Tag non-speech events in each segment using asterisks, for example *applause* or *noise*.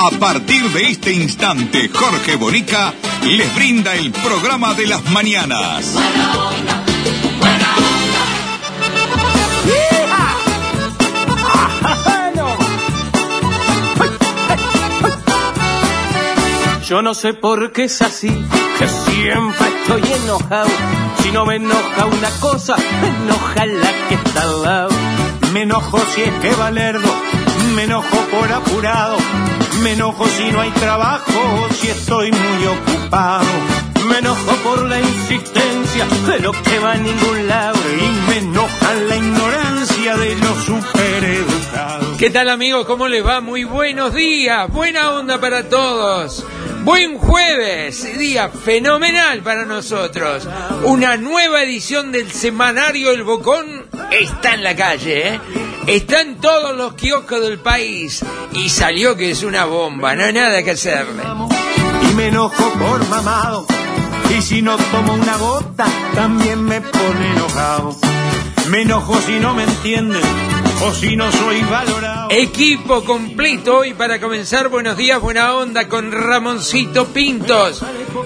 A partir de este instante, Jorge Bonica les brinda el programa de las mañanas. Yo no sé por qué es así, que siempre estoy enojado. Si no me enoja una cosa, me enoja la que está al lado. Me enojo si es que Valerdo, me enojo por apurado. Me enojo si no hay trabajo, si estoy muy ocupado. Me enojo por la insistencia de lo que va a ningún lado. Y me enoja la ignorancia de los supereducados. ¿Qué tal amigos? ¿Cómo les va? Muy buenos días, buena onda para todos. Buen jueves, día fenomenal para nosotros. Una nueva edición del semanario El Bocón está en la calle, ¿eh? Está en todos los kioscos del país y salió que es una bomba, no hay nada que hacerle. y me enojo por mamado. Y si no tomo una gota, también me pone enojado. Me enojo si no me entienden o si no soy valorado. Equipo completo hoy para comenzar. Buenos días, buena onda con Ramoncito Pintos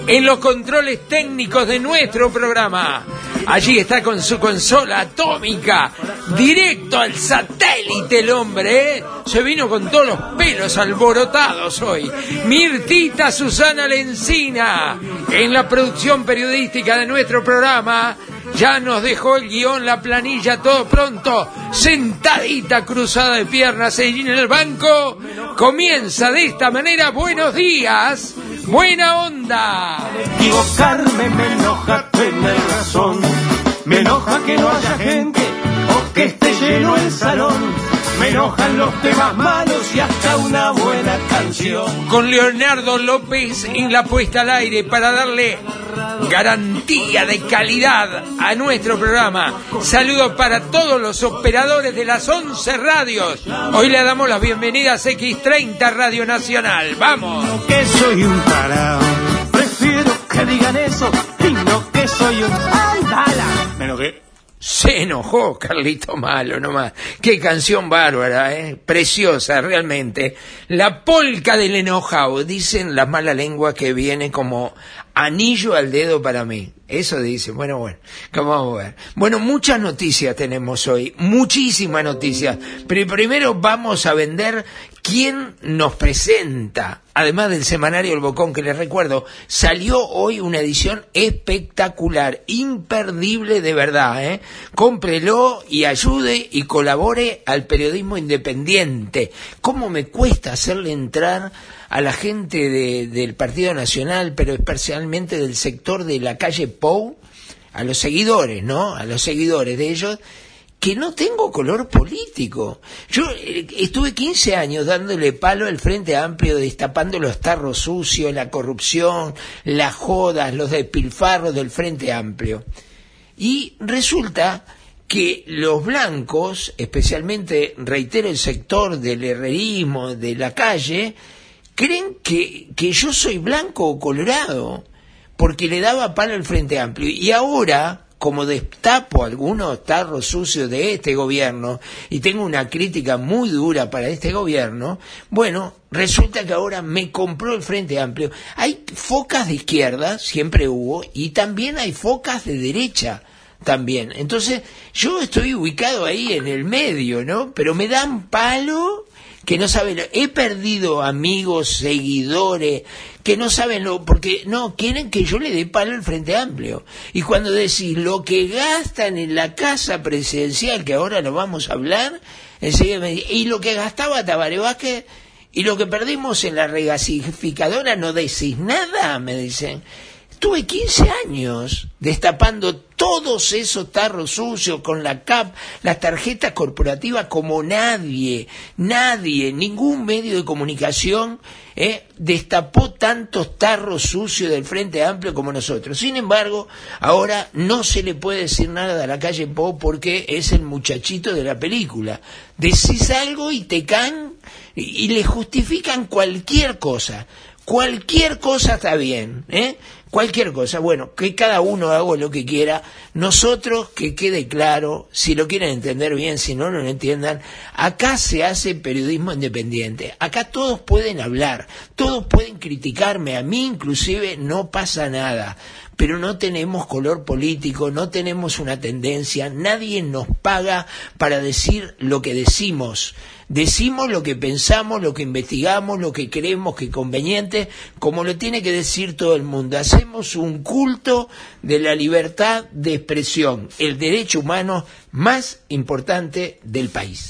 en los controles técnicos de nuestro programa. Allí está con su consola atómica, directo al satélite el hombre, ¿eh? Se vino con todos los pelos alborotados hoy. Mirtita Susana Lencina en la producción periodística de nuestro programa. Ya nos dejó el guion, la planilla, todo pronto. Sentadita, cruzada de piernas en el banco. Comienza de esta manera. Buenos días. Buena onda. Me enoja que no haya gente o que esté lleno el salón. Me enojan los temas malos y hasta una buena canción. Con Leonardo López en la puesta al aire para darle garantía de calidad a nuestro programa. Saludos para todos los operadores de las 11 radios. Hoy le damos las bienvenidas a X30 Radio Nacional. Vamos. Que soy un tarao. Prefiero que digan eso que soy un andala. Me enojé. Se enojó Carlito Malo nomás. Qué canción bárbara, ¿eh? Preciosa, realmente. La polca del enojado. Dicen las malas lenguas que viene como anillo al dedo para mí. Eso dice. Bueno, bueno. ¿Cómo vamos a ver? Bueno, muchas noticias tenemos hoy. Muchísimas noticias. Pero primero vamos a vender quién nos presenta. Además del semanario El Bocón, que les recuerdo, salió hoy una edición espectacular, imperdible de verdad. ¿eh? Cómprelo y ayude y colabore al periodismo independiente. ¿Cómo me cuesta hacerle entrar a la gente de- del Partido Nacional, pero especialmente del sector de la calle Pou, a los seguidores, ¿no? A los seguidores de ellos, que no tengo color político. Yo eh, estuve 15 años dándole palo al Frente Amplio, destapando los tarros sucios, la corrupción, las jodas, los despilfarros del Frente Amplio. Y resulta que los blancos, especialmente, reitero, el sector del herrerismo, de la calle, creen que, que yo soy blanco o colorado, porque le daba palo al Frente Amplio. Y ahora, como destapo algunos tarros sucios de este gobierno, y tengo una crítica muy dura para este gobierno, bueno, resulta que ahora me compró el Frente Amplio. Hay focas de izquierda, siempre hubo, y también hay focas de derecha también. Entonces, yo estoy ubicado ahí en el medio, ¿no? Pero me dan palo que no saben, he perdido amigos, seguidores, que no saben lo, porque no, quieren que yo le dé palo al Frente Amplio. Y cuando decís lo que gastan en la casa presidencial, que ahora lo vamos a hablar, enseguida me di- y lo que gastaba Tabaré Vázquez, y lo que perdimos en la regasificadora, no decís nada, me dicen. Estuve 15 años destapando todos esos tarros sucios con la CAP, las tarjetas corporativas como nadie, nadie, ningún medio de comunicación eh, destapó tantos tarros sucios del Frente Amplio como nosotros. Sin embargo, ahora no se le puede decir nada a la calle Po porque es el muchachito de la película. Decís algo y te can y, y le justifican cualquier cosa. Cualquier cosa está bien, ¿eh? Cualquier cosa. Bueno, que cada uno haga lo que quiera. Nosotros, que quede claro, si lo quieren entender bien, si no, lo entiendan, acá se hace periodismo independiente. Acá todos pueden hablar, todos pueden criticarme, a mí inclusive no pasa nada pero no tenemos color político, no tenemos una tendencia, nadie nos paga para decir lo que decimos. Decimos lo que pensamos, lo que investigamos, lo que creemos que es conveniente, como lo tiene que decir todo el mundo. Hacemos un culto de la libertad de expresión, el derecho humano más importante del país.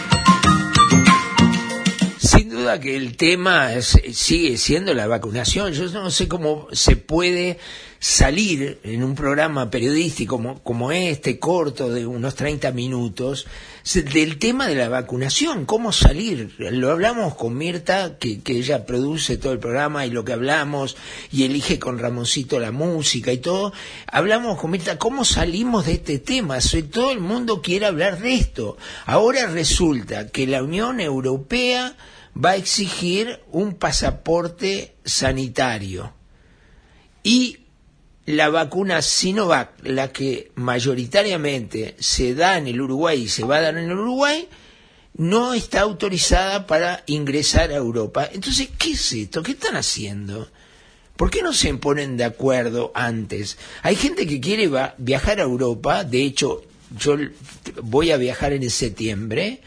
Sin duda que el tema sigue siendo la vacunación. Yo no sé cómo se puede salir en un programa periodístico como, como este, corto de unos 30 minutos, del tema de la vacunación. ¿Cómo salir? Lo hablamos con Mirta, que, que ella produce todo el programa y lo que hablamos, y elige con Ramoncito la música y todo. Hablamos con Mirta, ¿cómo salimos de este tema? Soy- todo el mundo quiere hablar de esto. Ahora resulta que la Unión Europea va a exigir un pasaporte sanitario. Y la vacuna Sinovac, la que mayoritariamente se da en el Uruguay y se va a dar en el Uruguay, no está autorizada para ingresar a Europa. Entonces, ¿qué es esto? ¿Qué están haciendo? ¿Por qué no se ponen de acuerdo antes? Hay gente que quiere viajar a Europa, de hecho, yo voy a viajar en septiembre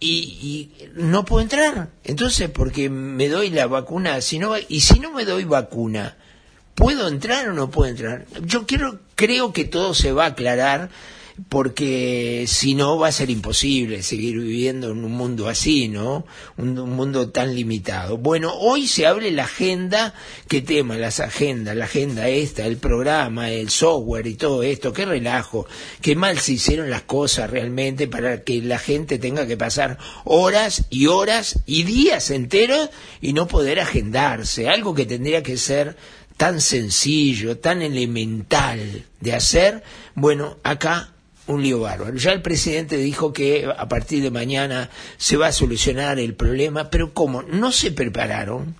y, y no puedo entrar. Entonces, porque me doy la vacuna Sinovac, y si no me doy vacuna, ¿puedo entrar o no puedo entrar? Yo quiero, creo que todo se va a aclarar porque si no va a ser imposible seguir viviendo en un mundo así, ¿no? Un, un mundo tan limitado. Bueno, hoy se abre la agenda, ¿qué tema? Las agendas, la agenda esta, el programa, el software y todo esto, qué relajo, qué mal se hicieron las cosas realmente para que la gente tenga que pasar horas y horas y días enteros y no poder agendarse, algo que tendría que ser tan sencillo, tan elemental de hacer, bueno, acá un lío bárbaro. Ya el presidente dijo que a partir de mañana se va a solucionar el problema, pero ¿cómo? ¿No se prepararon?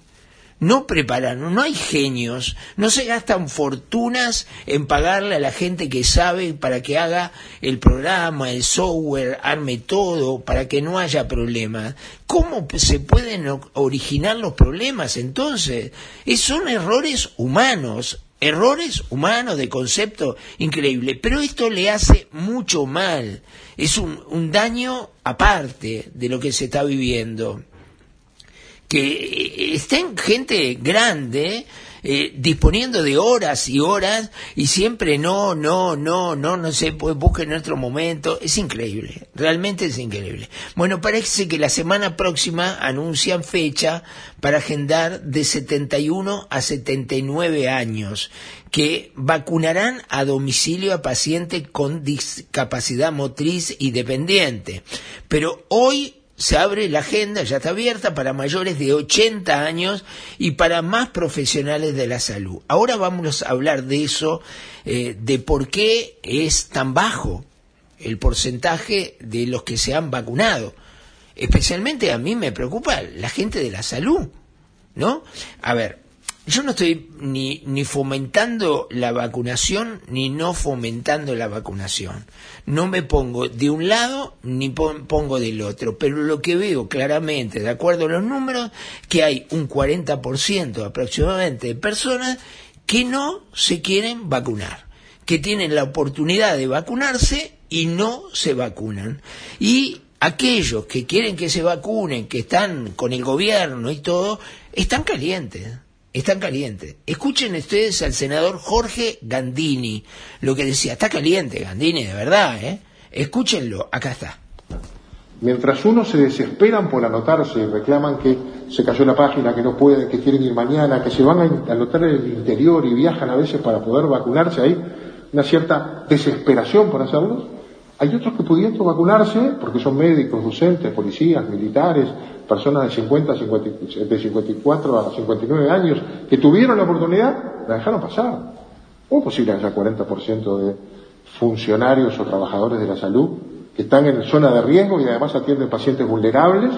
No prepararon, no hay genios, no se gastan fortunas en pagarle a la gente que sabe para que haga el programa, el software, arme todo, para que no haya problemas. ¿Cómo se pueden originar los problemas entonces? Es- son errores humanos, errores humanos de concepto increíble, pero esto le hace mucho mal, es un, un daño aparte de lo que se está viviendo. Que estén gente grande eh, disponiendo de horas y horas y siempre no, no, no, no, no sé, pues busquen en otro momento. Es increíble, realmente es increíble. Bueno, parece que la semana próxima anuncian fecha para agendar de 71 a 79 años que vacunarán a domicilio a pacientes con discapacidad motriz y dependiente. Pero hoy se abre la agenda, ya está abierta para mayores de 80 años y para más profesionales de la salud. Ahora vamos a hablar de eso, eh, de por qué es tan bajo el porcentaje de los que se han vacunado. Especialmente a mí me preocupa la gente de la salud, ¿no? A ver, yo no estoy ni, fomentando la vacunación ni no fomentando la vacunación. No me pongo de un lado ni pon- pongo del otro, pero lo que veo claramente, de acuerdo a los números, que hay un 40% aproximadamente de personas que no se quieren vacunar que tienen la oportunidad de vacunarse y no se vacunan. Y aquellos que quieren que se vacunen, que están con el gobierno y todo, están calientes. Están calientes. Escuchen ustedes al senador Jorge Gandini, lo que decía, está caliente Gandini, de verdad, ¿eh? Escúchenlo, acá está. Mientras unos se desesperan por anotarse reclaman que se cayó la página, que no pueden, que quieren ir mañana, que se van a anotar en el interior y viajan a veces para poder vacunarse, hay una cierta desesperación por hacerlo. Hay otros que pudiendo vacunarse, porque son médicos, docentes, policías, militares, personas de 50, 50, de 54 a 59 años, que tuvieron la oportunidad, la dejaron pasar. ¿Cómo es posible que haya 40% de funcionarios o trabajadores de la salud que están en zona de riesgo y además atienden pacientes vulnerables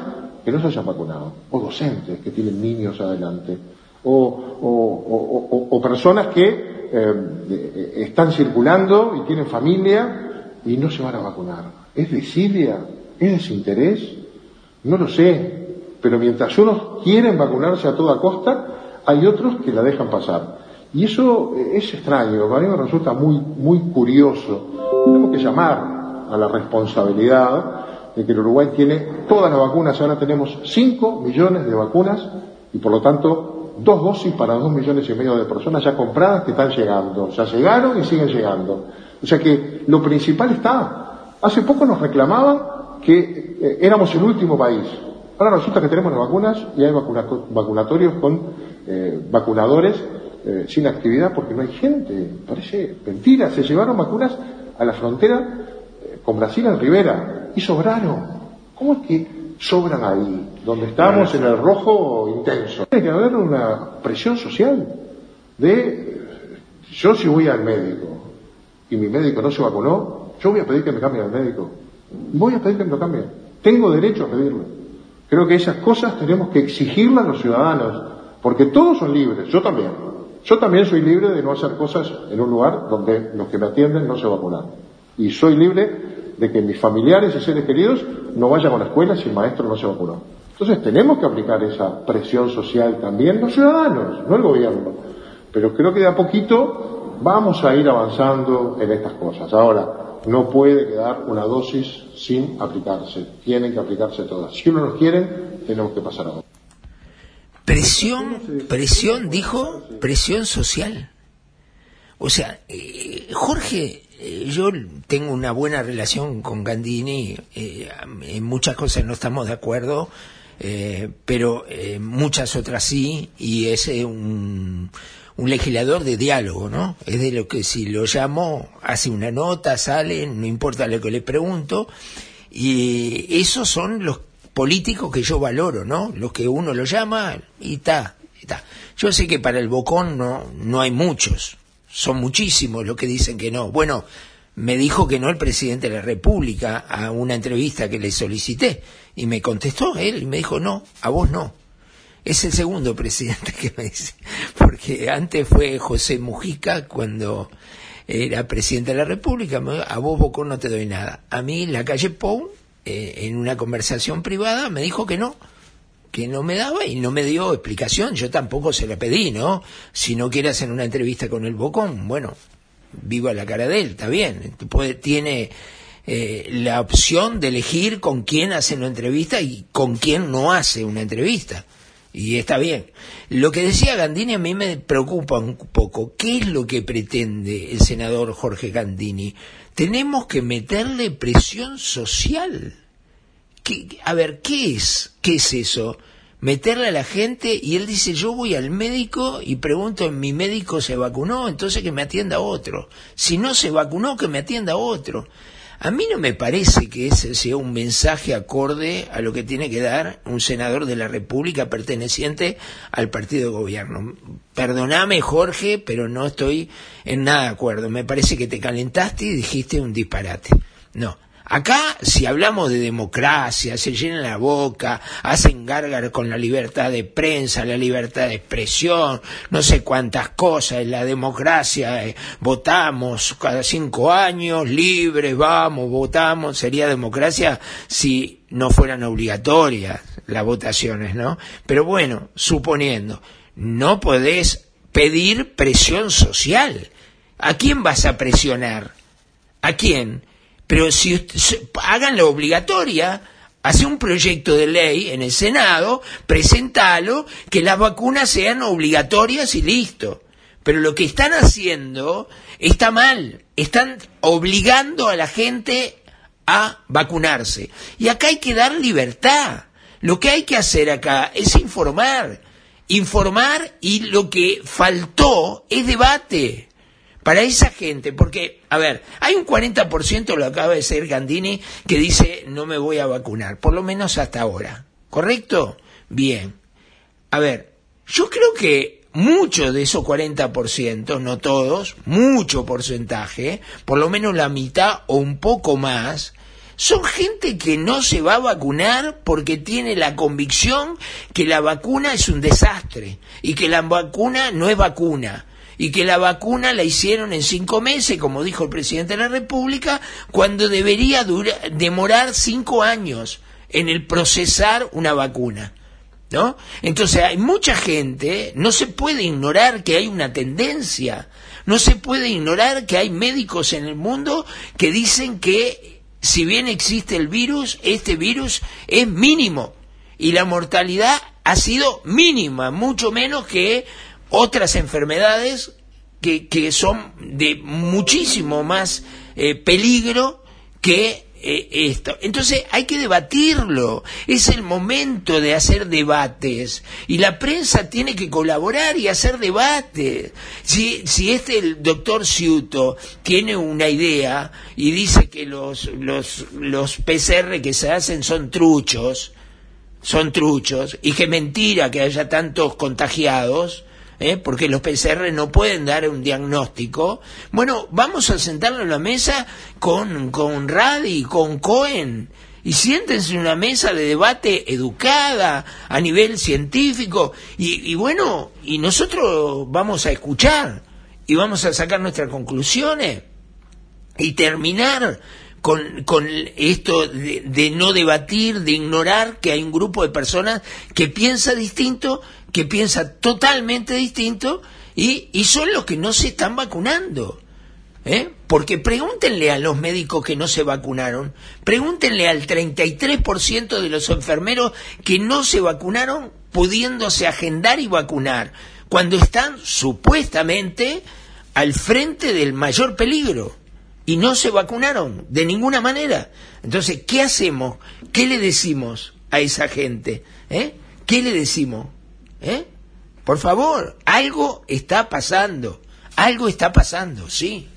que no se hayan vacunado? O docentes que tienen niños adelante. O, o, o personas que eh, están circulando y tienen familia y no se van a vacunar. ¿Es desidia? ¿Es desinterés? No lo sé, pero mientras unos quieren vacunarse a toda costa, hay otros que la dejan pasar. Y eso es extraño, a mí me resulta muy, muy curioso. Tenemos que llamar a la responsabilidad de que el Uruguay tiene todas las vacunas, ahora tenemos 5 millones de vacunas y por lo tanto dos dosis para dos millones y medio de personas ya compradas que están llegando, ya llegaron y siguen llegando. O sea que lo principal está. Hace poco nos reclamaban que eh, éramos el último país. Ahora resulta que tenemos las vacunas y hay vacunatorios con eh, vacunadores eh, sin actividad porque no hay gente. Parece mentira. Se llevaron vacunas a la frontera eh, con Brasil en Rivera y sobraron. ¿Cómo es que sobran ahí? Donde estamos en el rojo intenso. Tiene que haber una presión social de yo si voy al médico y mi médico no se vacunó, yo voy a pedir que me cambie al médico. Voy a pedir que me lo cambie. Tengo derecho a pedirlo. Creo que esas cosas tenemos que exigirlas a los ciudadanos, porque todos son libres, yo también. Yo también soy libre de no hacer cosas en un lugar donde los que me atienden no se vacunan. Y soy libre de que mis familiares y seres queridos no vayan a la escuela si el maestro no se vacunó. Entonces tenemos que aplicar esa presión social también los ciudadanos, no el gobierno. Pero creo que de a poquito vamos a ir avanzando en estas cosas. Ahora, no puede quedar una dosis sin aplicarse. Tienen que aplicarse todas. Si uno no quiere, tenemos que pasar a otro. Presión, presión, dijo, presión social. O sea, eh, Jorge, eh, yo tengo una buena relación con Gandini, eh, en muchas cosas no estamos de acuerdo, pero muchas otras sí, y es un un legislador de diálogo, ¿no? Es de lo que si lo llamo, hace una nota, sale, no importa lo que le pregunto, y esos son los políticos que yo valoro, ¿no? Los que uno lo llama y está, está. Yo sé que para el Bocón no, no hay muchos, son muchísimos los que dicen que no. Bueno, me dijo que no el presidente de la República a una entrevista que le solicité y me contestó él y me dijo no, a vos no. Es el segundo presidente que me dice, porque antes fue José Mujica cuando era presidente de la República, a vos Bocón no te doy nada. A mí la calle Pou, eh, en una conversación privada, me dijo que no, que no me daba y no me dio explicación. Yo tampoco se la pedí, ¿no? Si no quiere hacer una entrevista con el Bocón, bueno, viva la cara de él, está bien. Tiene eh, la opción de elegir con quién hace una entrevista y con quién no hace una entrevista y está bien. Lo que decía Gandini a mí me preocupa un poco. ¿Qué es lo que pretende el senador Jorge Gandini? Tenemos que meterle presión social. a ver, ¿qué es? ¿Qué es eso? Meterle a la gente y él dice, yo voy al médico y pregunto, ¿mi médico se vacunó? Entonces que me atienda otro. Si no se vacunó, que me atienda otro. A mí no me parece que ese sea un mensaje acorde a lo que tiene que dar un senador de la República perteneciente al partido de gobierno. Perdóname, Jorge, pero no estoy en nada de acuerdo. Me parece que te calentaste y dijiste un disparate. No. Acá, si hablamos de democracia, se llenan la boca, hacen gárgar con la libertad de prensa, la libertad de expresión, no sé cuántas cosas, la democracia, eh, votamos cada cinco años, libres, vamos, votamos, sería democracia si no fueran obligatorias las votaciones, ¿no? Pero bueno, suponiendo, no podés pedir presión social ¿A quién vas a presionar? ¿A quién? Pero si se- háganlo obligatoria, hace un proyecto de ley en el Senado, presentalo, que las vacunas sean obligatorias y listo. Pero lo que están haciendo está mal. Están obligando a la gente a vacunarse. Y acá hay que dar libertad. Lo que hay que hacer acá es informar. Informar y lo que faltó es debate para esa gente, porque, a ver, hay un 40%, lo acaba de decir Gandini, que dice no me voy a vacunar, por lo menos hasta ahora. ¿Correcto? Bien. A ver, yo creo que muchos de esos 40%, no todos, mucho porcentaje, por lo menos la mitad o un poco más, son gente que no se va a vacunar porque tiene la convicción que la vacuna es un desastre y que la vacuna no es vacuna y que la vacuna la hicieron en cinco meses, como dijo el presidente de la República, cuando debería demorar cinco años en el procesar una vacuna. ¿No? Entonces hay mucha gente, no se puede ignorar que hay una tendencia, no se puede ignorar que hay médicos en el mundo que dicen que si bien existe el virus, este virus es mínimo y la mortalidad ha sido mínima, mucho menos que otras enfermedades que, que son de muchísimo más eh, peligro que eh, esto. Entonces hay que debatirlo. Es el momento de hacer debates. Y la prensa tiene que colaborar y hacer debates. Si, si este el doctor Ciuto tiene una idea y dice que los, los, los PCR que se hacen son truchos, son truchos, y que mentira que haya tantos contagiados, ¿eh? porque los PCR no pueden dar un diagnóstico. Bueno, vamos a sentarnos en la mesa con, con Radi, con Cohen, y siéntense en una mesa de debate educada a nivel científico, y, y bueno, y nosotros vamos a escuchar, y vamos a sacar nuestras conclusiones, y terminar con, con esto de, no debatir, de ignorar que hay un grupo de personas que piensa distinto, que piensa totalmente distinto y, y son los que no se están vacunando. ¿eh? Porque pregúntenle a los médicos que no se vacunaron, pregúntenle al 33% de los enfermeros que no se vacunaron pudiéndose agendar y vacunar, cuando están supuestamente al frente del mayor peligro y no se vacunaron de ninguna manera. Entonces, ¿qué hacemos? ¿Qué le decimos a esa gente? ¿Eh? ¿Qué le decimos? ¿Eh? Por favor, algo está pasando. Algo está pasando, sí.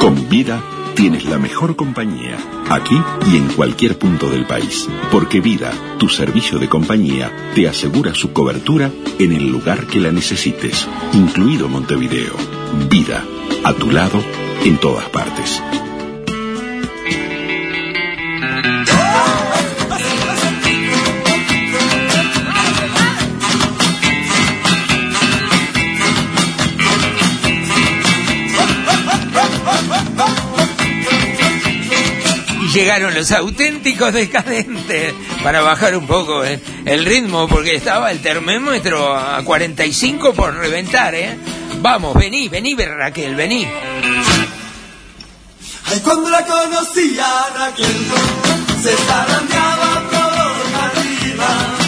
Con vida tienes la mejor compañía, aquí y en cualquier punto del país. Porque Vida, tu servicio de compañía, te asegura su cobertura en el lugar que la necesites, incluido Montevideo. Vida, a tu lado, en todas partes. Llegaron los auténticos decadentes para bajar un poco eh, el ritmo, porque estaba el termómetro a 45 por reventar, ¿eh? Vamos, vení, vení, Raquel, vení. Ay, cuando la conocí a Raquel, se zarandeaba por arriba.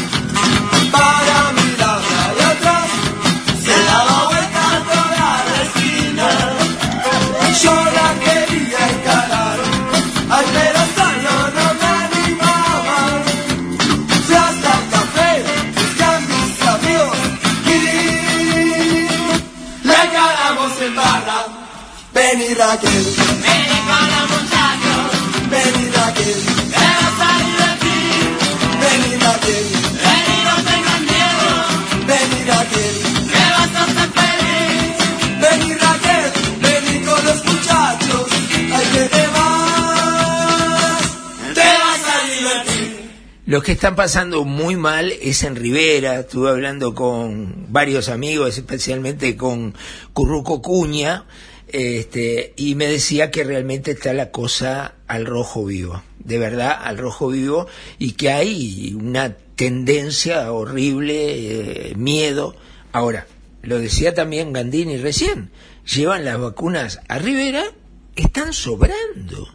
Raquel. Vení con los muchachos, Vení Raquel, te vas a divertir. vení Raquel, Vení, no tengas miedo, vení Raquel, que vas a ser feliz. vení Raquel, vení con los muchachos, hay que te vas, te vas a divertir. Los que están pasando muy mal es en Rivera. Estuve hablando con varios amigos, especialmente con Curruco Cuña, este, y me decía que realmente está la cosa al rojo vivo, de verdad, al rojo vivo, y que hay una tendencia horrible, eh, miedo. Ahora, lo decía también Gandini recién, llevan las vacunas a Rivera, están sobrando.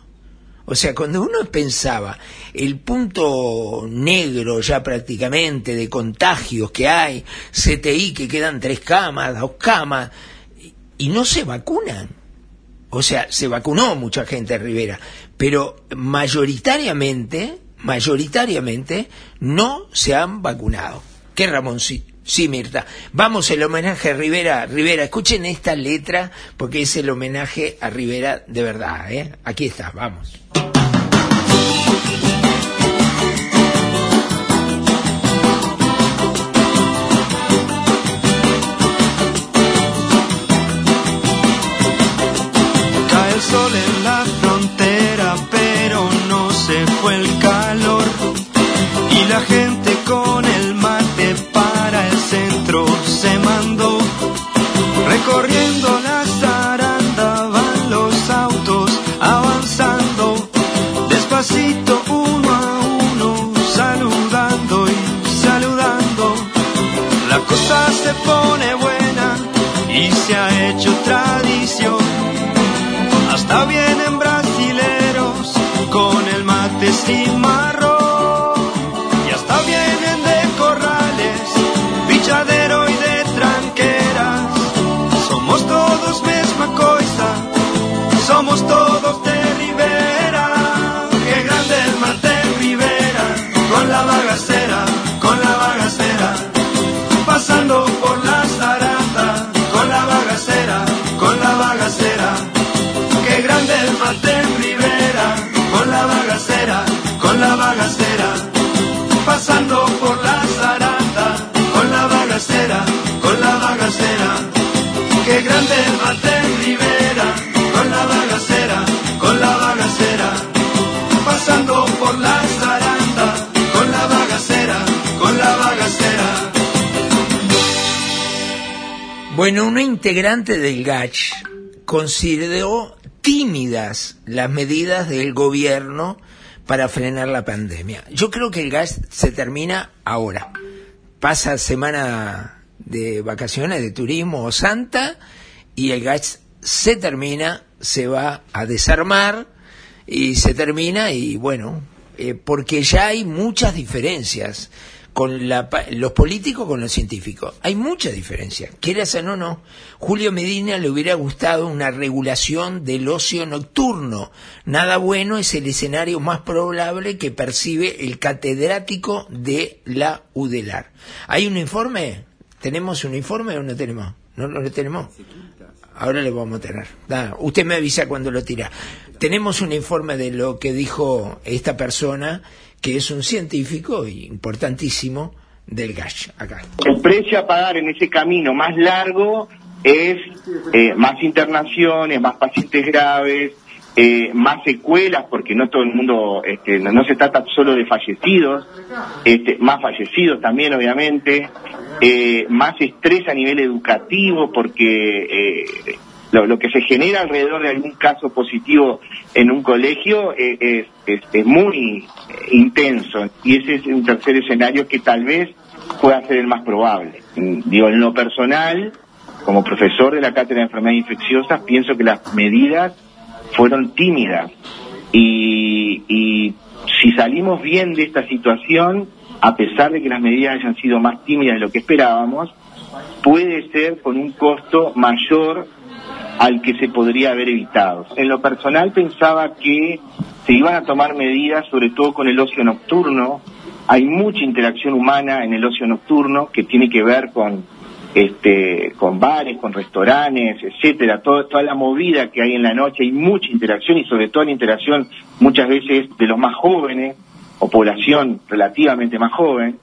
O sea, cuando uno pensaba el punto negro ya prácticamente de contagios que hay, CTI que quedan tres camas, dos camas, y no se vacunan. O sea, se vacunó mucha gente en Rivera, pero mayoritariamente, mayoritariamente no se han vacunado. ¿Qué Ramón? Sí, sí, Mirta. Vamos, el homenaje a Rivera. Rivera, escuchen esta letra porque es el homenaje a Rivera de verdad. ¿eh? Aquí está, vamos. La gente con el mate para el centro se mandó. Recorriendo la zaranda van los autos avanzando. Despacito uno a uno, saludando y saludando. La cosa se pone buena y se ha hecho tradición. Hasta vienen brasileros con el mate sin somos todos de Rivera. Qué grande el mate en Rivera, con la bagacera, con la bagacera. Pasando por la zaranda, con la bagacera, con la bagacera. Qué grande el mate en Rivera, con la bagacera, con la bagacera. Pasando por la zaranda, con la bagacera, con la bagacera. Qué grande el mate Bueno, una integrante del GACH consideró tímidas las medidas del gobierno para frenar la pandemia. Yo creo que el GACH se termina ahora. Pasa semana de vacaciones, de turismo o santa, y el GACH se termina, se va a desarmar y se termina y bueno, eh, porque ya hay muchas diferencias con la, los políticos con los científicos. Hay mucha diferencia. Quieras o no. Julio Medina le hubiera gustado una regulación del ocio nocturno. Nada bueno es el escenario más probable que percibe el catedrático de la UDELAR. ¿Hay un informe? ¿Tenemos un informe o no tenemos? ¿No, no lo tenemos? Ahora lo vamos a tener. Usted me avisa cuando lo tira. Tenemos un informe de lo que dijo esta persona, que es un científico importantísimo del GASH, acá. El precio a pagar en ese camino más largo es eh, más internaciones, más pacientes graves, eh, más secuelas, porque no todo el mundo, este, no, se trata solo de fallecidos, este, más fallecidos también obviamente, eh, más estrés a nivel educativo, porque lo, que se genera alrededor de algún caso positivo en un colegio eh, es, muy eh, intenso, y ese es un tercer escenario que tal vez pueda ser el más probable. Mm, Digo, en lo personal, como profesor de la cátedra de enfermedades infecciosas, pienso que las medidas fueron tímidas y si salimos bien de esta situación, a pesar de que las medidas hayan sido más tímidas de lo que esperábamos, puede ser con un costo mayor al que se podría haber evitado. En lo personal pensaba que se iban a tomar medidas, sobre todo con el ocio nocturno. Hay mucha interacción humana en el ocio nocturno que tiene que ver con este, con bares, con restaurantes, etcétera, todo- toda la movida que hay en la noche, hay mucha interacción y sobre todo la interacción muchas veces de los más jóvenes o población relativamente más joven.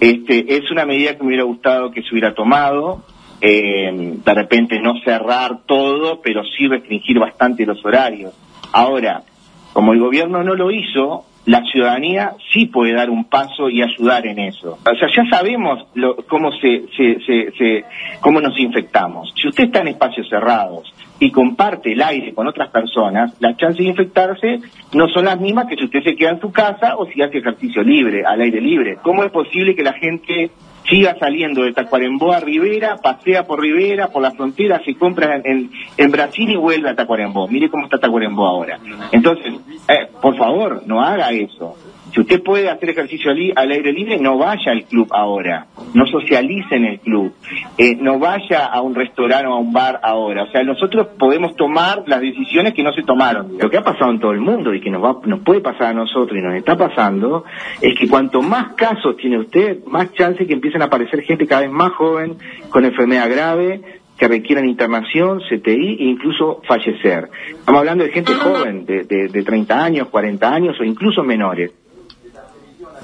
Este, es una medida que me hubiera gustado que se hubiera tomado, eh, de repente no cerrar todo, pero sí restringir bastante los horarios. Ahora, como el gobierno no lo hizo, la ciudadanía sí puede dar un paso y ayudar en eso. O sea, ya sabemos lo- cómo se, se- se- se- cómo nos infectamos. Si usted está en espacios cerrados y comparte el aire con otras personas, las chances de infectarse no son las mismas que si usted se queda en su casa o si hace ejercicio libre, al aire libre. ¿Cómo es posible que la gente siga saliendo de Tacuarembó a Rivera, pasea por Rivera, por la frontera, se compra en, en, Brasil y vuelve a Tacuarembó. Mire cómo está Tacuarembó ahora. Entonces, eh, por favor, no haga eso. Si usted puede hacer ejercicio al aire libre, no vaya al club ahora. No socialice en el club. Eh, no vaya a un restaurante o a un bar ahora. O sea, nosotros podemos tomar las decisiones que no se tomaron. Lo que ha pasado en todo el mundo y que nos, va, nos puede pasar a nosotros y nos está pasando es que cuanto más casos tiene usted, más chance que empiecen a aparecer gente cada vez más joven con enfermedad grave que requieran internación, CTI e incluso fallecer. Estamos hablando de gente joven, de, de, de 30 años, 40 años o incluso menores.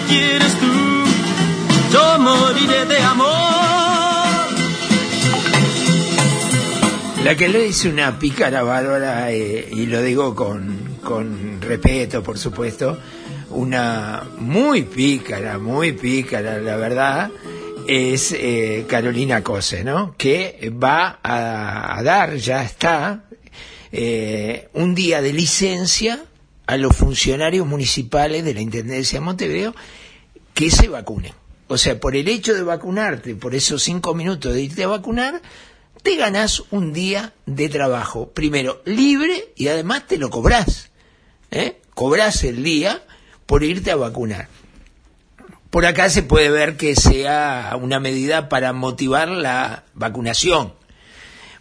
quieres tú, yo moriré de amor. La que le dice una pícara bárbara, eh, y lo digo con, con respeto, por supuesto, una muy pícara, muy pícara, la verdad, es eh, Carolina Cose, ¿no? Que va a, a dar, ya está, eh, un día de licencia a los funcionarios municipales de la Intendencia de Montevideo que se vacunen. O sea, por el hecho de vacunarte, por esos cinco minutos de irte a vacunar, te ganás un día de trabajo. Primero, libre y además te lo cobrás. ¿eh? Cobrás el día por irte a vacunar. Por acá se puede ver que sea una medida para motivar la vacunación.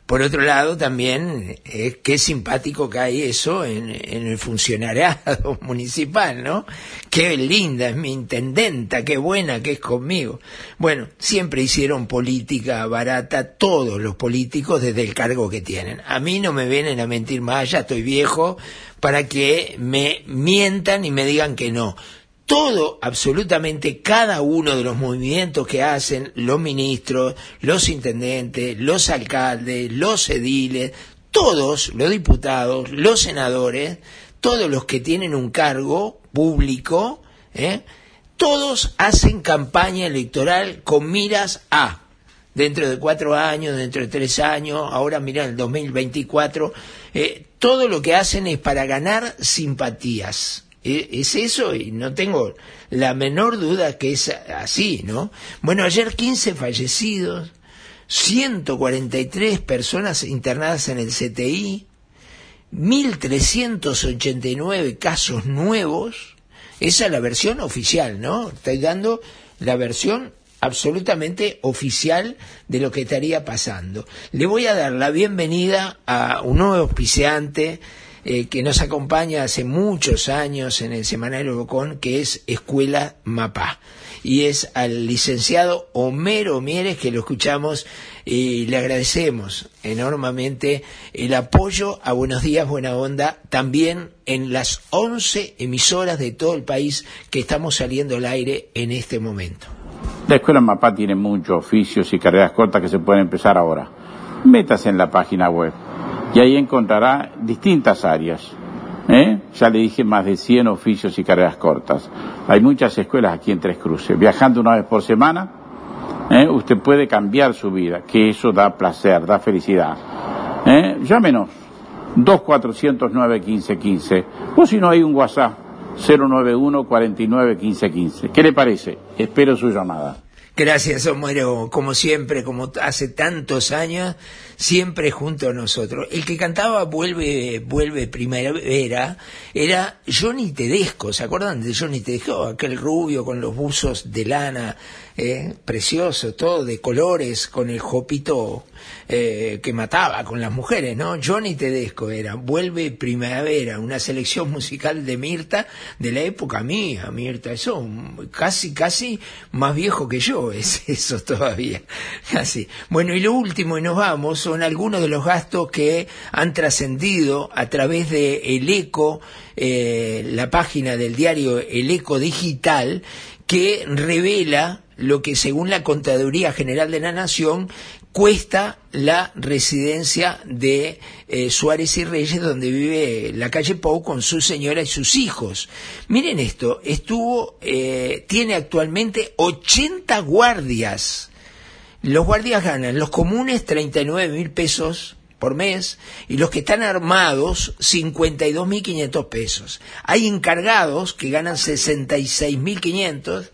Por otro lado, también, eh, qué simpático que hay eso en, el funcionariado *laughs* municipal, ¿no? Qué linda es mi intendenta, qué buena que es conmigo. Bueno, siempre hicieron política barata todos los políticos desde el cargo que tienen. A mí no me vienen a mentir más, ya estoy viejo, para que me mientan y me digan que no todo, absolutamente cada uno de los movimientos que hacen los ministros, los intendentes, los alcaldes, los ediles, todos los diputados, los senadores, todos los que tienen un cargo público, ¿eh? todos hacen campaña electoral con miras a dentro de cuatro años, dentro de tres años, ahora mira el 2024, eh, todo lo que hacen es para ganar simpatías. E- Es eso y no tengo la menor duda que es así, ¿no? Bueno, ayer 15 fallecidos, 143 personas internadas en el CTI, 1.389 casos nuevos. Esa es la versión oficial, ¿no? Estoy dando la versión absolutamente oficial de lo que estaría pasando. Le voy a dar la bienvenida a un nuevo auspiciante eh, que nos acompaña hace muchos años en el Semanario Bocón, que es Escuela Mapá. Y es al licenciado Homero Mieres, que lo escuchamos y le agradecemos enormemente el apoyo a Buenos Días, Buena Onda, también en las 11 emisoras de todo el país que estamos saliendo al aire en este momento. La escuela Mapá tiene muchos oficios y carreras cortas que se pueden empezar ahora. Métase en la página web y ahí encontrará distintas áreas. ¿eh? Ya le dije más de 100 oficios y carreras cortas. Hay muchas escuelas aquí en Tres Cruces. Viajando una vez por semana, ¿eh? usted puede cambiar su vida, que eso da placer, da felicidad. ¿eh? Llámenos, 2409-1515. O si no hay un WhatsApp, 091-49-1515. ¿Qué le parece? Espero su llamada. Gracias, Homero, como siempre, como hace tantos años, siempre junto a nosotros. El que cantaba Vuelve, Vuelve Primavera era Johnny Tedesco, ¿se acuerdan de Johnny Tedesco? Aquel rubio con los buzos de lana eh, precioso, todo de colores, con el jopito eh, que mataba con las mujeres, ¿no? Johnny Tedesco era Vuelve Primavera, una selección musical de Mirta de la época mía, Mirta, eso casi, casi más viejo que yo *laughs* es eso todavía, casi. Bueno, y lo último, y nos vamos, son algunos de los gastos que han trascendido a través de El Eco, eh, la página del diario El Eco Digital, que revela lo que según la Contaduría General de la Nación cuesta la residencia de eh, Suárez y Reyes, donde vive la calle Pou con su señora y sus hijos. Miren esto, estuvo, eh, tiene actualmente 80 guardias. Los guardias ganan, los comunes 39 mil pesos por mes y los que están armados 52.500 pesos. Hay encargados que ganan 66.500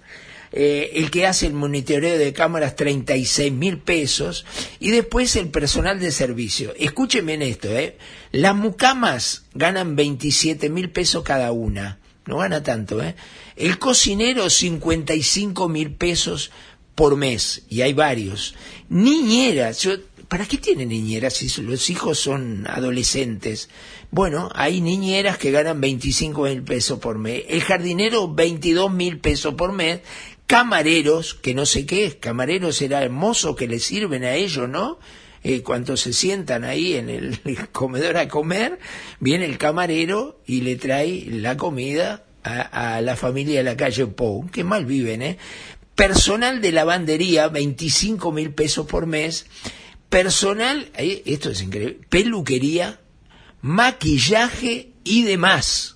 eh, el que hace el monitoreo de cámaras 36 mil pesos y después el personal de servicio. Escúchenme en esto, ¿eh? Las mucamas ganan 27 mil pesos cada una, no gana tanto, ¿eh? El cocinero 55 mil pesos por mes, y hay varios. Niñeras, yo, ¿para qué tienen niñeras si los hijos son adolescentes? Bueno, hay niñeras que ganan 25 mil pesos por mes, el jardinero 22 mil pesos por mes, camareros, que no sé qué es, camareros será hermoso que le sirven a ellos, ¿no? Eh, cuando se sientan ahí en *laughs* el comedor a comer, viene el camarero y le trae la comida a, a la familia de la calle Pou, que mal viven, ¿eh? Personal de lavandería, 25 mil pesos por mes. Personal, eh, esto es increíble, peluquería, maquillaje y demás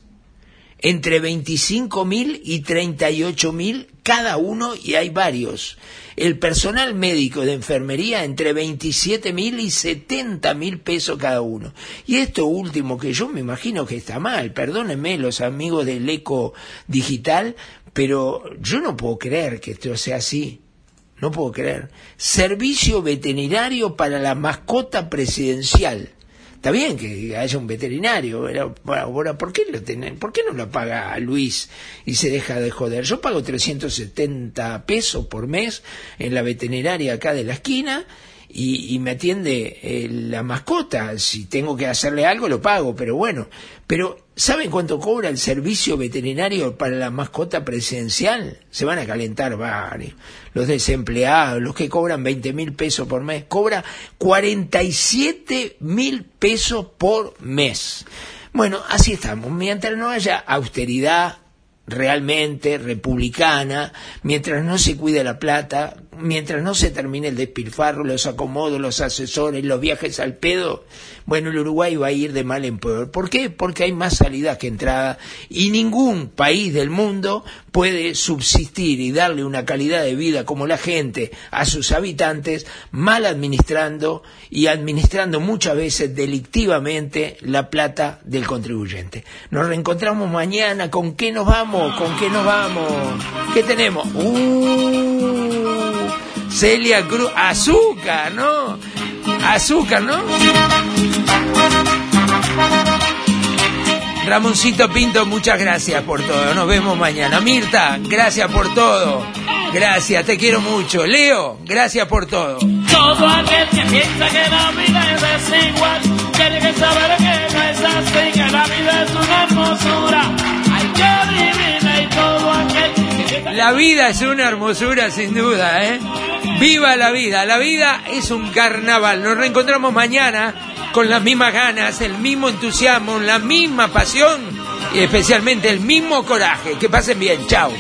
entre 25 mil y 38 mil cada uno y hay varios. El personal médico de enfermería entre 27 mil y 70 mil pesos cada uno. Y esto último que yo me imagino que está mal, perdónenme los amigos del eco digital, pero yo no puedo creer que esto sea así. No puedo creer. Servicio veterinario para la mascota presidencial. Está bien que haya un veterinario, pero ahora, ¿por qué, lo ¿por qué no lo paga Luis y se deja de joder? Yo pago 370 pesos por mes en la veterinaria acá de la esquina y, y me atiende eh, la mascota. Si tengo que hacerle algo, lo pago, pero bueno. Pero, ¿saben cuánto cobra el servicio veterinario para la mascota presidencial? Se van a calentar varios. Los desempleados, los que cobran 20 mil pesos por mes, cobra 47 mil pesos por mes. Bueno, así estamos. Mientras no haya austeridad, realmente republicana, mientras no se cuide la plata, mientras no se termine el despilfarro, los acomodos, los asesores, los viajes al pedo, bueno, el Uruguay va a ir de mal en peor. ¿Por qué? Porque hay más salida que entrada y ningún país del mundo puede subsistir y darle una calidad de vida como la gente a sus habitantes mal administrando y administrando muchas veces delictivamente la plata del contribuyente. Nos reencontramos mañana. ¿Con qué nos vamos? ¿Con qué nos vamos? ¿Qué tenemos? Uh, Celia Cruz. Azúcar, ¿no? Azúcar, ¿no? Ramoncito Pinto, muchas gracias por todo. Nos vemos mañana. Mirta, gracias por todo. Gracias, te quiero mucho. Leo, gracias por todo. Todo aquel que piensa que la vida es desigual tiene que saber que no es así, que la vida es una hermosura. La vida es una hermosura sin duda, ¿eh? Viva la vida. La vida es un carnaval. Nos reencontramos mañana con las mismas ganas, el mismo entusiasmo, la misma pasión y especialmente el mismo coraje. Que pasen bien. Chao.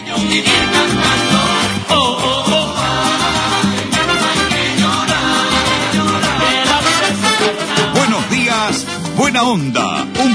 Buenos días, buena onda. Un